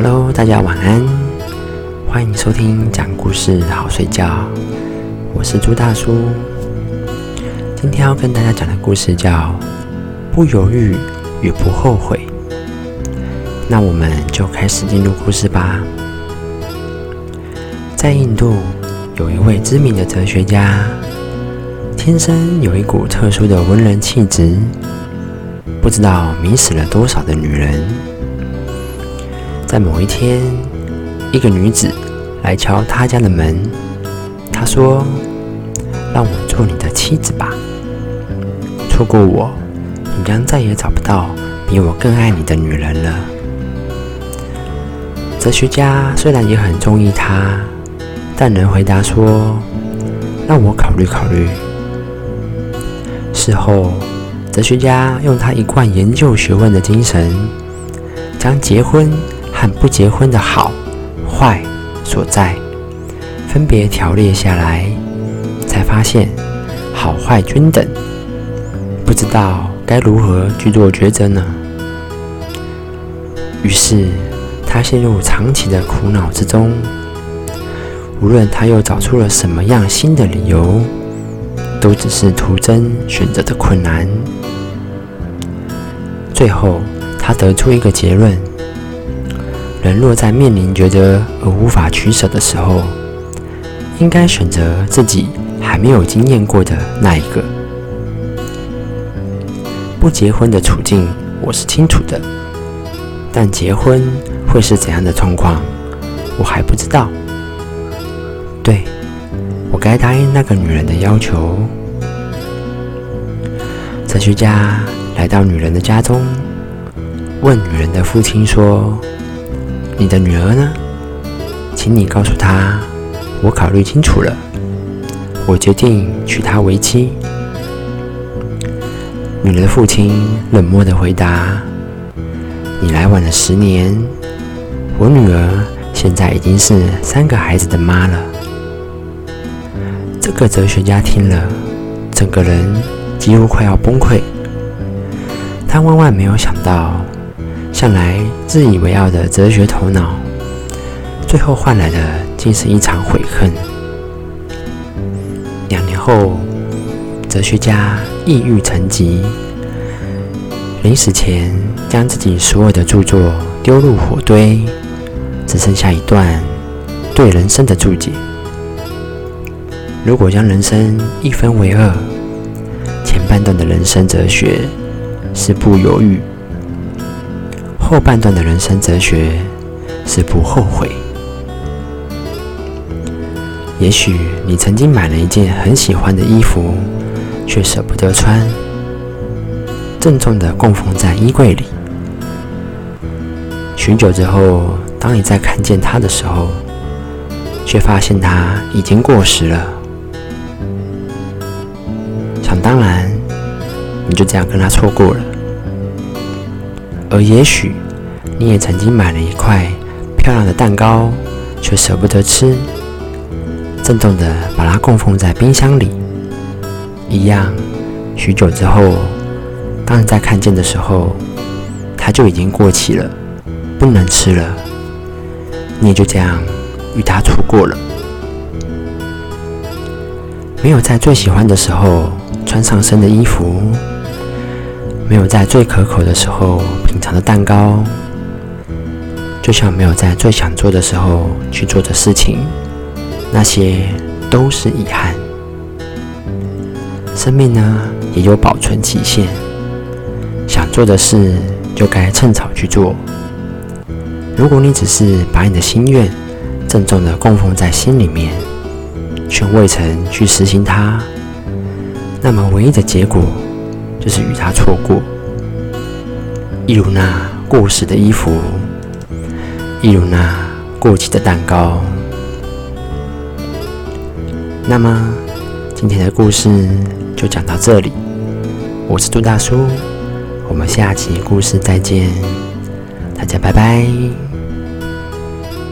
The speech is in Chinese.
Hello，大家晚安，欢迎收听讲故事好睡觉，我是朱大叔。今天要跟大家讲的故事叫《不犹豫也不后悔》。那我们就开始进入故事吧。在印度，有一位知名的哲学家，天生有一股特殊的文人气质，不知道迷死了多少的女人。在某一天，一个女子来敲他家的门。她说：“让我做你的妻子吧。错过我，你将再也找不到比我更爱你的女人了。”哲学家虽然也很中意她，但仍回答说：“让我考虑考虑。”事后，哲学家用他一贯研究学问的精神，将结婚。和不结婚的好坏所在，分别条列下来，才发现好坏均等，不知道该如何去做抉择呢？于是他陷入长期的苦恼之中。无论他又找出了什么样新的理由，都只是徒增选择的困难。最后，他得出一个结论。人若在面临抉择而无法取舍的时候，应该选择自己还没有经验过的那一个。不结婚的处境我是清楚的，但结婚会是怎样的状况，我还不知道。对，我该答应那个女人的要求。哲学家来到女人的家中，问女人的父亲说。你的女儿呢？请你告诉她，我考虑清楚了，我决定娶她为妻。女人的父亲冷漠的回答：“你来晚了十年，我女儿现在已经是三个孩子的妈了。”这个哲学家听了，整个人几乎快要崩溃。他万万没有想到。向来自以为傲的哲学头脑，最后换来的竟是一场悔恨。两年后，哲学家抑郁成疾，临死前将自己所有的著作丢入火堆，只剩下一段对人生的注解：如果将人生一分为二，前半段的人生哲学是不犹豫。后半段的人生哲学是不后悔。也许你曾经买了一件很喜欢的衣服，却舍不得穿，郑重的供奉在衣柜里。许久之后，当你再看见它的时候，却发现它已经过时了。想当然，你就这样跟它错过了。而也许，你也曾经买了一块漂亮的蛋糕，却舍不得吃，郑重的把它供奉在冰箱里。一样，许久之后，当你再看见的时候，它就已经过期了，不能吃了。你也就这样与它错过了。没有在最喜欢的时候穿上身的衣服。没有在最可口的时候品尝的蛋糕，就像没有在最想做的时候去做的事情，那些都是遗憾。生命呢，也有保存期限，想做的事就该趁早去做。如果你只是把你的心愿郑重的供奉在心里面，却未曾去实行它，那么唯一的结果。就是与他错过，一如那过时的衣服，一如那过期的蛋糕。那么，今天的故事就讲到这里。我是杜大叔，我们下期故事再见，大家拜拜。